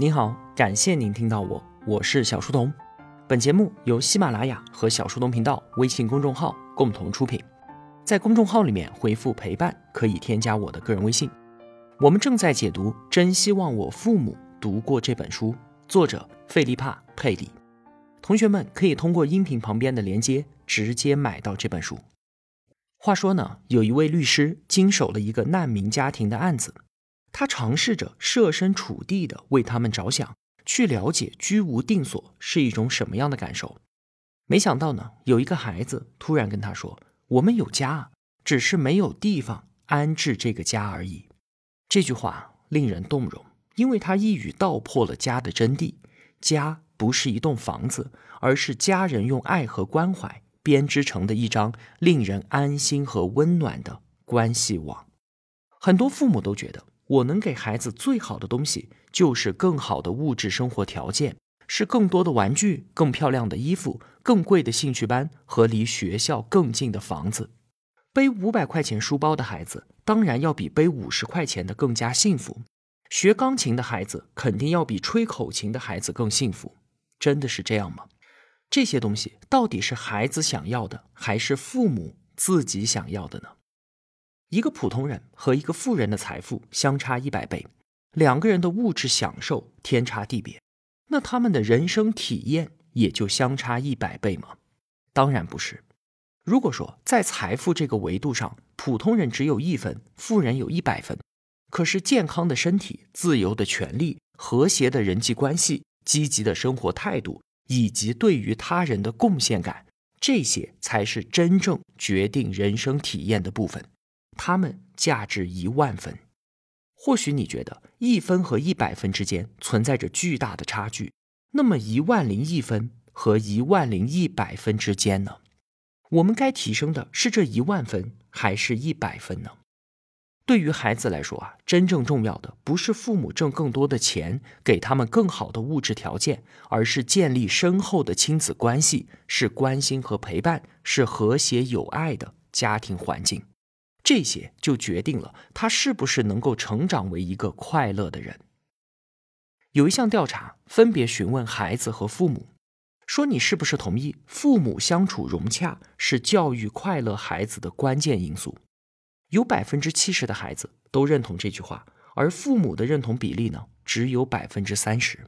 您好，感谢您听到我，我是小书童。本节目由喜马拉雅和小书童频道微信公众号共同出品。在公众号里面回复“陪伴”，可以添加我的个人微信。我们正在解读《真希望我父母读过这本书》，作者费利帕·佩里。同学们可以通过音频旁边的连接直接买到这本书。话说呢，有一位律师经手了一个难民家庭的案子，他尝试着设身处地的为他们着想，去了解居无定所是一种什么样的感受。没想到呢，有一个孩子突然跟他说。我们有家，只是没有地方安置这个家而已。这句话令人动容，因为他一语道破了家的真谛。家不是一栋房子，而是家人用爱和关怀编织成的一张令人安心和温暖的关系网。很多父母都觉得，我能给孩子最好的东西，就是更好的物质生活条件。是更多的玩具、更漂亮的衣服、更贵的兴趣班和离学校更近的房子。背五百块钱书包的孩子，当然要比背五十块钱的更加幸福。学钢琴的孩子，肯定要比吹口琴的孩子更幸福。真的是这样吗？这些东西到底是孩子想要的，还是父母自己想要的呢？一个普通人和一个富人的财富相差一百倍，两个人的物质享受天差地别。那他们的人生体验也就相差一百倍吗？当然不是。如果说在财富这个维度上，普通人只有一分，富人有一百分，可是健康的身体、自由的权利、和谐的人际关系、积极的生活态度，以及对于他人的贡献感，这些才是真正决定人生体验的部分。他们价值一万分。或许你觉得一分和一百分之间存在着巨大的差距，那么一万零一分和一万零一百分之间呢？我们该提升的是这一万分还是一百分呢？对于孩子来说啊，真正重要的不是父母挣更多的钱，给他们更好的物质条件，而是建立深厚的亲子关系，是关心和陪伴，是和谐有爱的家庭环境。这些就决定了他是不是能够成长为一个快乐的人。有一项调查分别询问孩子和父母，说你是不是同意父母相处融洽是教育快乐孩子的关键因素？有百分之七十的孩子都认同这句话，而父母的认同比例呢只有百分之三十。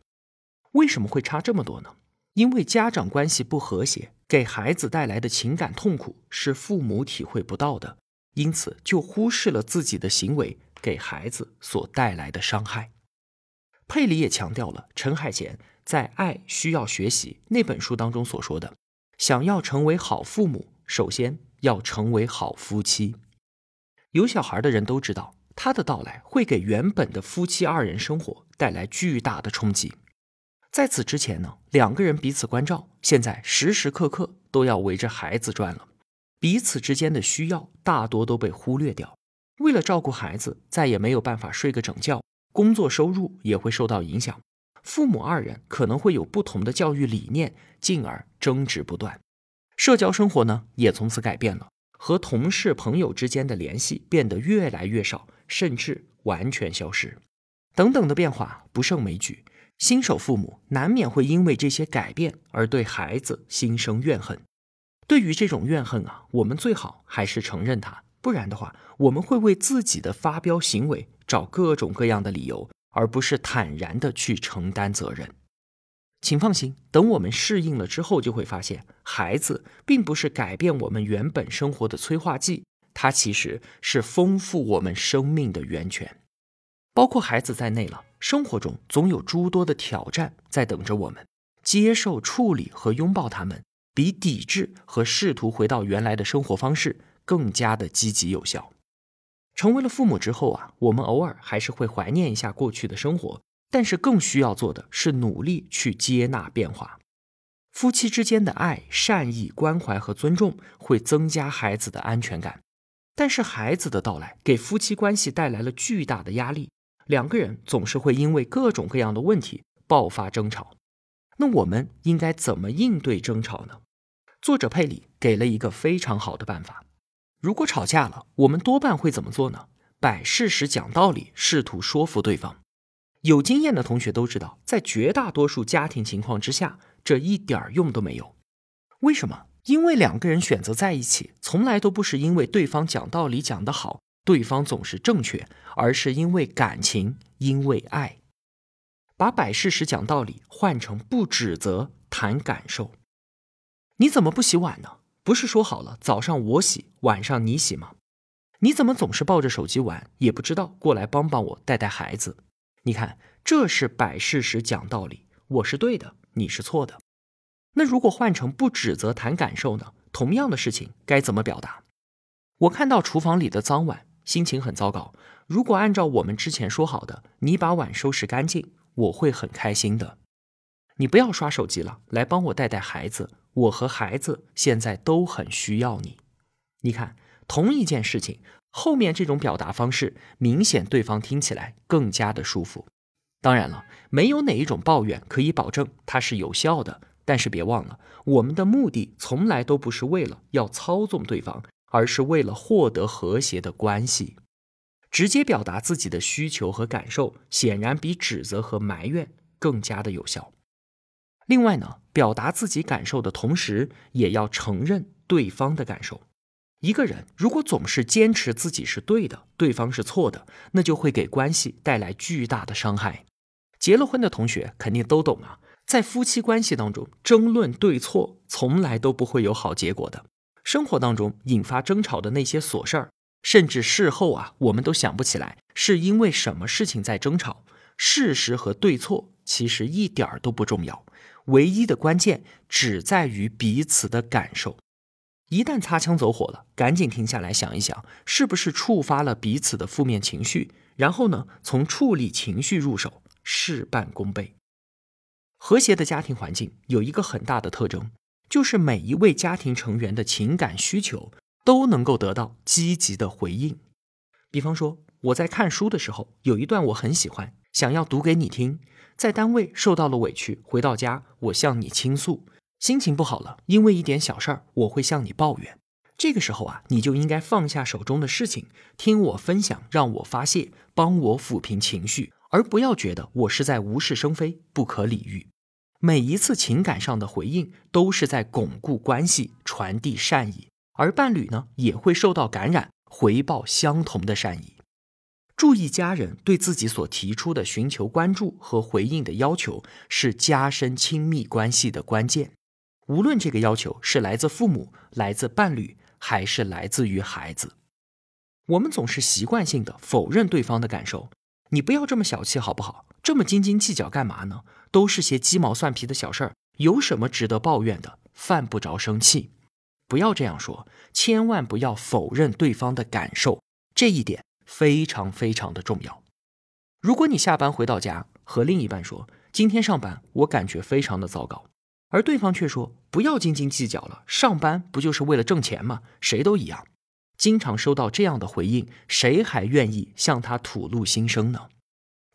为什么会差这么多呢？因为家长关系不和谐，给孩子带来的情感痛苦是父母体会不到的。因此，就忽视了自己的行为给孩子所带来的伤害。佩里也强调了陈海贤在《爱需要学习》那本书当中所说的：想要成为好父母，首先要成为好夫妻。有小孩的人都知道，他的到来会给原本的夫妻二人生活带来巨大的冲击。在此之前呢，两个人彼此关照，现在时时刻刻都要围着孩子转了。彼此之间的需要大多都被忽略掉，为了照顾孩子，再也没有办法睡个整觉，工作收入也会受到影响，父母二人可能会有不同的教育理念，进而争执不断。社交生活呢，也从此改变了，和同事朋友之间的联系变得越来越少，甚至完全消失。等等的变化不胜枚举，新手父母难免会因为这些改变而对孩子心生怨恨。对于这种怨恨啊，我们最好还是承认它，不然的话，我们会为自己的发飙行为找各种各样的理由，而不是坦然的去承担责任。请放心，等我们适应了之后，就会发现，孩子并不是改变我们原本生活的催化剂，它其实是丰富我们生命的源泉。包括孩子在内了，生活中总有诸多的挑战在等着我们，接受、处理和拥抱他们。比抵制和试图回到原来的生活方式更加的积极有效。成为了父母之后啊，我们偶尔还是会怀念一下过去的生活，但是更需要做的是努力去接纳变化。夫妻之间的爱、善意、关怀和尊重会增加孩子的安全感，但是孩子的到来给夫妻关系带来了巨大的压力，两个人总是会因为各种各样的问题爆发争吵。那我们应该怎么应对争吵呢？作者佩里给了一个非常好的办法。如果吵架了，我们多半会怎么做呢？摆事实、讲道理，试图说服对方。有经验的同学都知道，在绝大多数家庭情况之下，这一点儿用都没有。为什么？因为两个人选择在一起，从来都不是因为对方讲道理讲得好，对方总是正确，而是因为感情，因为爱。把摆事实讲道理换成不指责谈感受。你怎么不洗碗呢？不是说好了早上我洗，晚上你洗吗？你怎么总是抱着手机玩，也不知道过来帮帮我带带孩子？你看，这是摆事实讲道理，我是对的，你是错的。那如果换成不指责谈感受呢？同样的事情该怎么表达？我看到厨房里的脏碗，心情很糟糕。如果按照我们之前说好的，你把碗收拾干净，我会很开心的。你不要刷手机了，来帮我带带孩子。我和孩子现在都很需要你。你看，同一件事情，后面这种表达方式，明显对方听起来更加的舒服。当然了，没有哪一种抱怨可以保证它是有效的。但是别忘了，我们的目的从来都不是为了要操纵对方，而是为了获得和谐的关系。直接表达自己的需求和感受，显然比指责和埋怨更加的有效。另外呢，表达自己感受的同时，也要承认对方的感受。一个人如果总是坚持自己是对的，对方是错的，那就会给关系带来巨大的伤害。结了婚的同学肯定都懂啊。在夫妻关系当中，争论对错从来都不会有好结果的。生活当中引发争吵的那些琐事儿，甚至事后啊，我们都想不起来是因为什么事情在争吵。事实和对错其实一点儿都不重要，唯一的关键只在于彼此的感受。一旦擦枪走火了，赶紧停下来想一想，是不是触发了彼此的负面情绪，然后呢，从处理情绪入手，事半功倍。和谐的家庭环境有一个很大的特征，就是每一位家庭成员的情感需求都能够得到积极的回应。比方说，我在看书的时候，有一段我很喜欢，想要读给你听；在单位受到了委屈，回到家我向你倾诉；心情不好了，因为一点小事儿，我会向你抱怨。这个时候啊，你就应该放下手中的事情，听我分享，让我发泄，帮我抚平情绪。而不要觉得我是在无事生非、不可理喻。每一次情感上的回应都是在巩固关系、传递善意，而伴侣呢也会受到感染，回报相同的善意。注意，家人对自己所提出的寻求关注和回应的要求，是加深亲密关系的关键。无论这个要求是来自父母、来自伴侣，还是来自于孩子，我们总是习惯性的否认对方的感受。你不要这么小气好不好？这么斤斤计较干嘛呢？都是些鸡毛蒜皮的小事儿，有什么值得抱怨的？犯不着生气。不要这样说，千万不要否认对方的感受，这一点非常非常的重要。如果你下班回到家，和另一半说今天上班我感觉非常的糟糕，而对方却说不要斤斤计较了，上班不就是为了挣钱吗？谁都一样。经常收到这样的回应，谁还愿意向他吐露心声呢？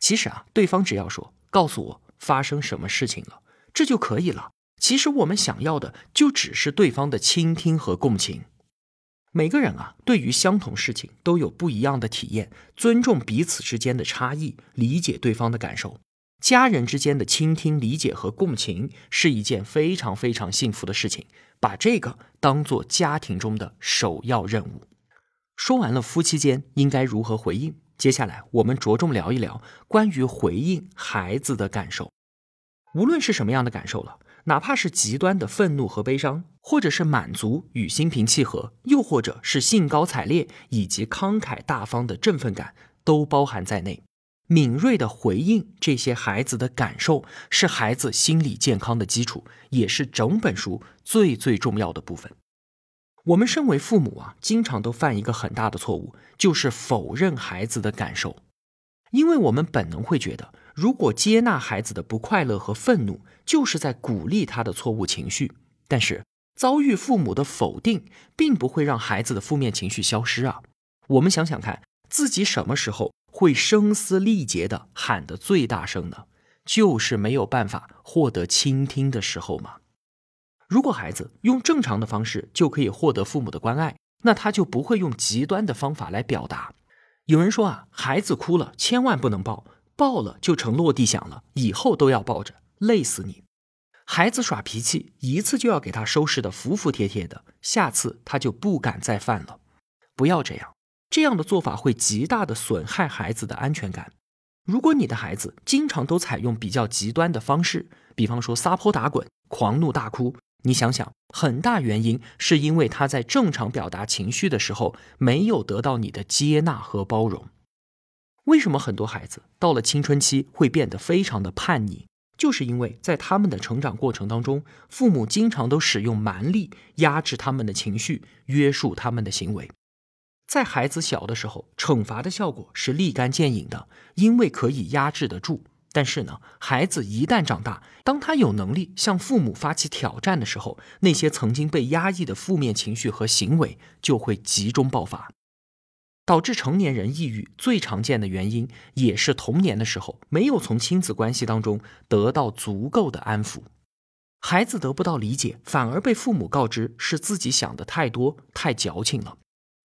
其实啊，对方只要说告诉我发生什么事情了，这就可以了。其实我们想要的就只是对方的倾听和共情。每个人啊，对于相同事情都有不一样的体验，尊重彼此之间的差异，理解对方的感受。家人之间的倾听、理解和共情是一件非常非常幸福的事情，把这个当做家庭中的首要任务。说完了夫妻间应该如何回应，接下来我们着重聊一聊关于回应孩子的感受。无论是什么样的感受了，哪怕是极端的愤怒和悲伤，或者是满足与心平气和，又或者是兴高采烈以及慷慨大方的振奋感，都包含在内。敏锐的回应这些孩子的感受，是孩子心理健康的基础，也是整本书最最重要的部分。我们身为父母啊，经常都犯一个很大的错误，就是否认孩子的感受，因为我们本能会觉得，如果接纳孩子的不快乐和愤怒，就是在鼓励他的错误情绪。但是遭遇父母的否定，并不会让孩子的负面情绪消失啊。我们想想看，自己什么时候会声嘶力竭的喊得最大声呢？就是没有办法获得倾听的时候吗？如果孩子用正常的方式就可以获得父母的关爱，那他就不会用极端的方法来表达。有人说啊，孩子哭了千万不能抱，抱了就成落地响了，以后都要抱着，累死你。孩子耍脾气，一次就要给他收拾的服服帖帖的，下次他就不敢再犯了。不要这样，这样的做法会极大的损害孩子的安全感。如果你的孩子经常都采用比较极端的方式，比方说撒泼打滚、狂怒大哭，你想想，很大原因是因为他在正常表达情绪的时候没有得到你的接纳和包容。为什么很多孩子到了青春期会变得非常的叛逆？就是因为在他们的成长过程当中，父母经常都使用蛮力压制他们的情绪，约束他们的行为。在孩子小的时候，惩罚的效果是立竿见影的，因为可以压制得住。但是呢，孩子一旦长大，当他有能力向父母发起挑战的时候，那些曾经被压抑的负面情绪和行为就会集中爆发。导致成年人抑郁最常见的原因，也是童年的时候没有从亲子关系当中得到足够的安抚，孩子得不到理解，反而被父母告知是自己想的太多、太矫情了。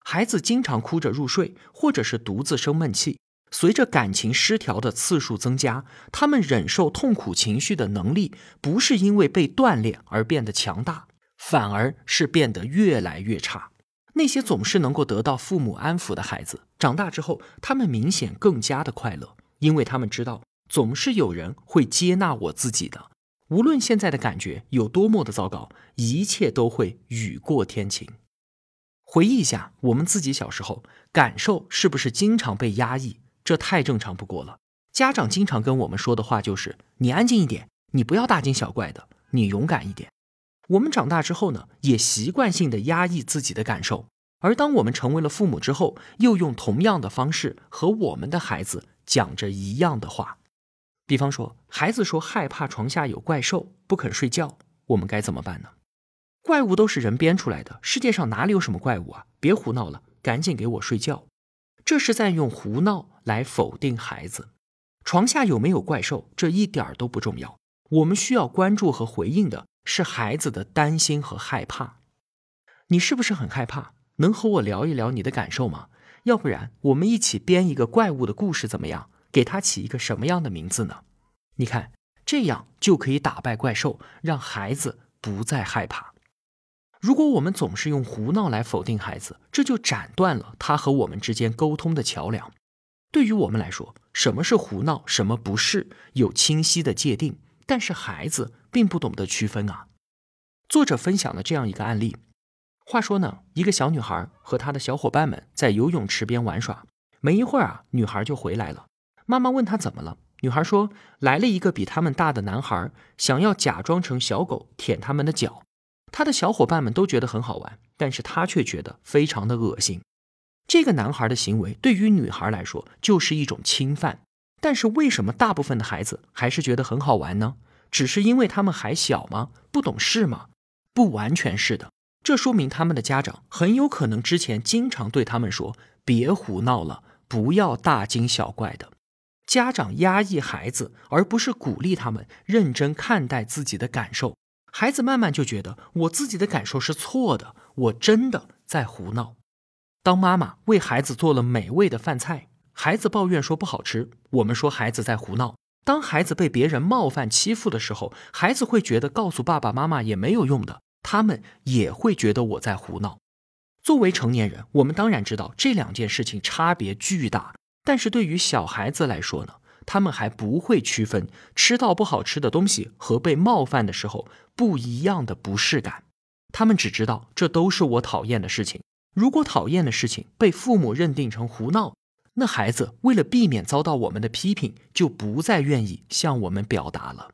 孩子经常哭着入睡，或者是独自生闷气。随着感情失调的次数增加，他们忍受痛苦情绪的能力，不是因为被锻炼而变得强大，反而是变得越来越差。那些总是能够得到父母安抚的孩子，长大之后，他们明显更加的快乐，因为他们知道总是有人会接纳我自己的，无论现在的感觉有多么的糟糕，一切都会雨过天晴。回忆一下，我们自己小时候感受是不是经常被压抑？这太正常不过了。家长经常跟我们说的话就是：“你安静一点，你不要大惊小怪的，你勇敢一点。”我们长大之后呢，也习惯性的压抑自己的感受，而当我们成为了父母之后，又用同样的方式和我们的孩子讲着一样的话。比方说，孩子说害怕床下有怪兽，不肯睡觉，我们该怎么办呢？怪物都是人编出来的，世界上哪里有什么怪物啊？别胡闹了，赶紧给我睡觉。这是在用胡闹来否定孩子。床下有没有怪兽，这一点儿都不重要。我们需要关注和回应的。是孩子的担心和害怕，你是不是很害怕？能和我聊一聊你的感受吗？要不然我们一起编一个怪物的故事怎么样？给他起一个什么样的名字呢？你看，这样就可以打败怪兽，让孩子不再害怕。如果我们总是用胡闹来否定孩子，这就斩断了他和我们之间沟通的桥梁。对于我们来说，什么是胡闹，什么不是，有清晰的界定。但是孩子并不懂得区分啊。作者分享了这样一个案例。话说呢，一个小女孩和她的小伙伴们在游泳池边玩耍，没一会儿啊，女孩就回来了。妈妈问她怎么了，女孩说来了一个比他们大的男孩，想要假装成小狗舔他们的脚。她的小伙伴们都觉得很好玩，但是她却觉得非常的恶心。这个男孩的行为对于女孩来说就是一种侵犯。但是为什么大部分的孩子还是觉得很好玩呢？只是因为他们还小吗？不懂事吗？不完全是的。这说明他们的家长很有可能之前经常对他们说：“别胡闹了，不要大惊小怪的。”家长压抑孩子，而不是鼓励他们认真看待自己的感受。孩子慢慢就觉得我自己的感受是错的，我真的在胡闹。当妈妈为孩子做了美味的饭菜。孩子抱怨说不好吃，我们说孩子在胡闹。当孩子被别人冒犯欺负的时候，孩子会觉得告诉爸爸妈妈也没有用的，他们也会觉得我在胡闹。作为成年人，我们当然知道这两件事情差别巨大，但是对于小孩子来说呢，他们还不会区分吃到不好吃的东西和被冒犯的时候不一样的不适感，他们只知道这都是我讨厌的事情。如果讨厌的事情被父母认定成胡闹，那孩子为了避免遭到我们的批评，就不再愿意向我们表达了。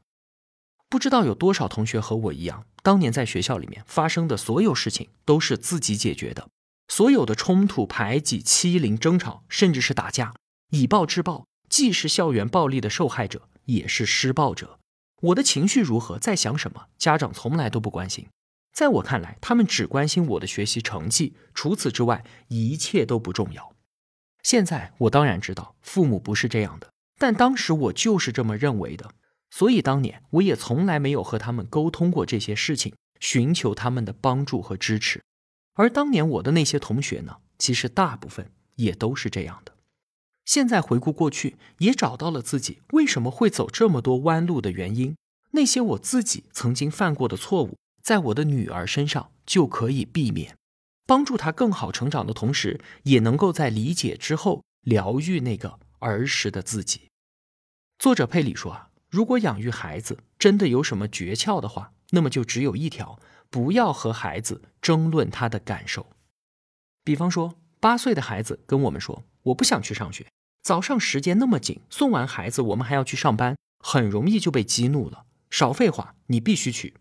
不知道有多少同学和我一样，当年在学校里面发生的所有事情都是自己解决的，所有的冲突、排挤、欺凌、争吵，甚至是打架，以暴制暴，既是校园暴力的受害者，也是施暴者。我的情绪如何，在想什么，家长从来都不关心。在我看来，他们只关心我的学习成绩，除此之外，一切都不重要。现在我当然知道父母不是这样的，但当时我就是这么认为的，所以当年我也从来没有和他们沟通过这些事情，寻求他们的帮助和支持。而当年我的那些同学呢，其实大部分也都是这样的。现在回顾过去，也找到了自己为什么会走这么多弯路的原因。那些我自己曾经犯过的错误，在我的女儿身上就可以避免，帮助他更好成长的同时，也能够在理解之后疗愈那个儿时的自己。作者佩里说啊，如果养育孩子真的有什么诀窍的话，那么就只有一条：不要和孩子争论他的感受。比方说，八岁的孩子跟我们说：“我不想去上学，早上时间那么紧，送完孩子我们还要去上班，很容易就被激怒了。”少废话，你必须去。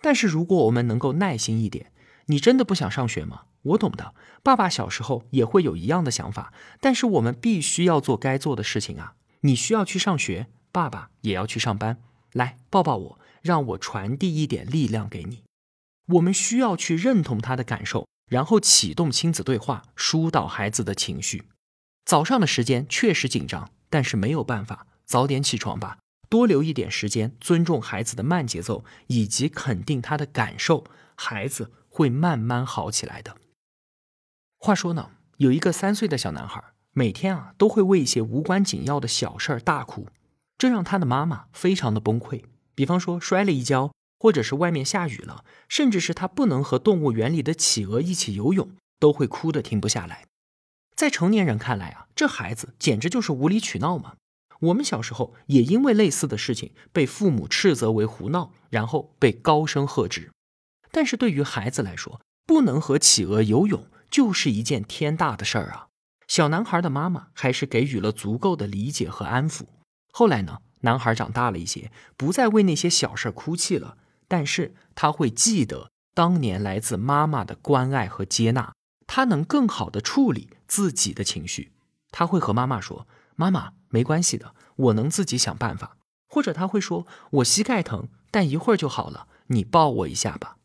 但是如果我们能够耐心一点，你真的不想上学吗？我懂的，爸爸小时候也会有一样的想法。但是我们必须要做该做的事情啊！你需要去上学，爸爸也要去上班。来抱抱我，让我传递一点力量给你。我们需要去认同他的感受，然后启动亲子对话，疏导孩子的情绪。早上的时间确实紧张，但是没有办法，早点起床吧。多留一点时间，尊重孩子的慢节奏，以及肯定他的感受，孩子会慢慢好起来的。话说呢，有一个三岁的小男孩，每天啊都会为一些无关紧要的小事儿大哭，这让他的妈妈非常的崩溃。比方说摔了一跤，或者是外面下雨了，甚至是他不能和动物园里的企鹅一起游泳，都会哭得停不下来。在成年人看来啊，这孩子简直就是无理取闹嘛。我们小时候也因为类似的事情被父母斥责为胡闹，然后被高声喝止。但是对于孩子来说，不能和企鹅游泳就是一件天大的事儿啊！小男孩的妈妈还是给予了足够的理解和安抚。后来呢，男孩长大了一些，不再为那些小事哭泣了，但是他会记得当年来自妈妈的关爱和接纳，他能更好的处理自己的情绪。他会和妈妈说：“妈妈。”没关系的，我能自己想办法。或者他会说：“我膝盖疼，但一会儿就好了，你抱我一下吧。”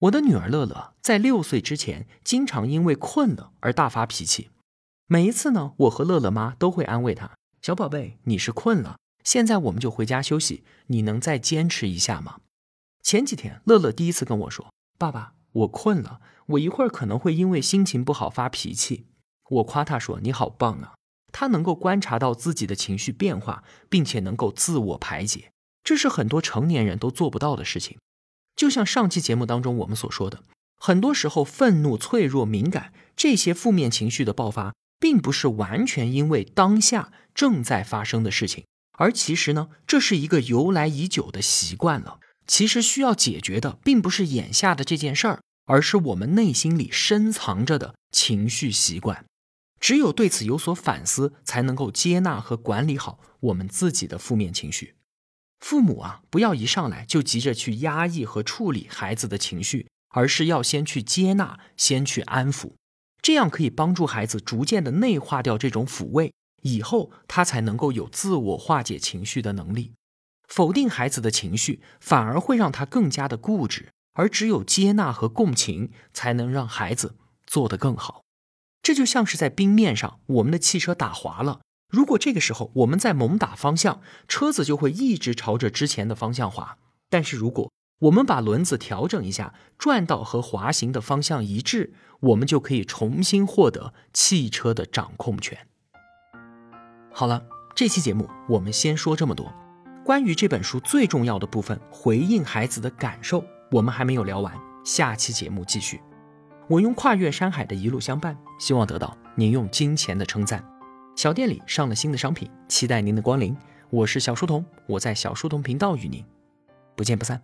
我的女儿乐乐在六岁之前，经常因为困了而大发脾气。每一次呢，我和乐乐妈都会安慰她：“小宝贝，你是困了，现在我们就回家休息，你能再坚持一下吗？”前几天，乐乐第一次跟我说：“爸爸，我困了，我一会儿可能会因为心情不好发脾气。”我夸他说：“你好棒啊！”他能够观察到自己的情绪变化，并且能够自我排解，这是很多成年人都做不到的事情。就像上期节目当中我们所说的，很多时候愤怒、脆弱、敏感这些负面情绪的爆发，并不是完全因为当下正在发生的事情，而其实呢，这是一个由来已久的习惯了。其实需要解决的，并不是眼下的这件事儿，而是我们内心里深藏着的情绪习惯。只有对此有所反思，才能够接纳和管理好我们自己的负面情绪。父母啊，不要一上来就急着去压抑和处理孩子的情绪，而是要先去接纳，先去安抚，这样可以帮助孩子逐渐的内化掉这种抚慰，以后他才能够有自我化解情绪的能力。否定孩子的情绪，反而会让他更加的固执，而只有接纳和共情，才能让孩子做得更好。这就像是在冰面上，我们的汽车打滑了。如果这个时候我们在猛打方向，车子就会一直朝着之前的方向滑。但是如果我们把轮子调整一下，转到和滑行的方向一致，我们就可以重新获得汽车的掌控权。好了，这期节目我们先说这么多。关于这本书最重要的部分——回应孩子的感受，我们还没有聊完，下期节目继续。我用跨越山海的一路相伴，希望得到您用金钱的称赞。小店里上了新的商品，期待您的光临。我是小书童，我在小书童频道与您不见不散。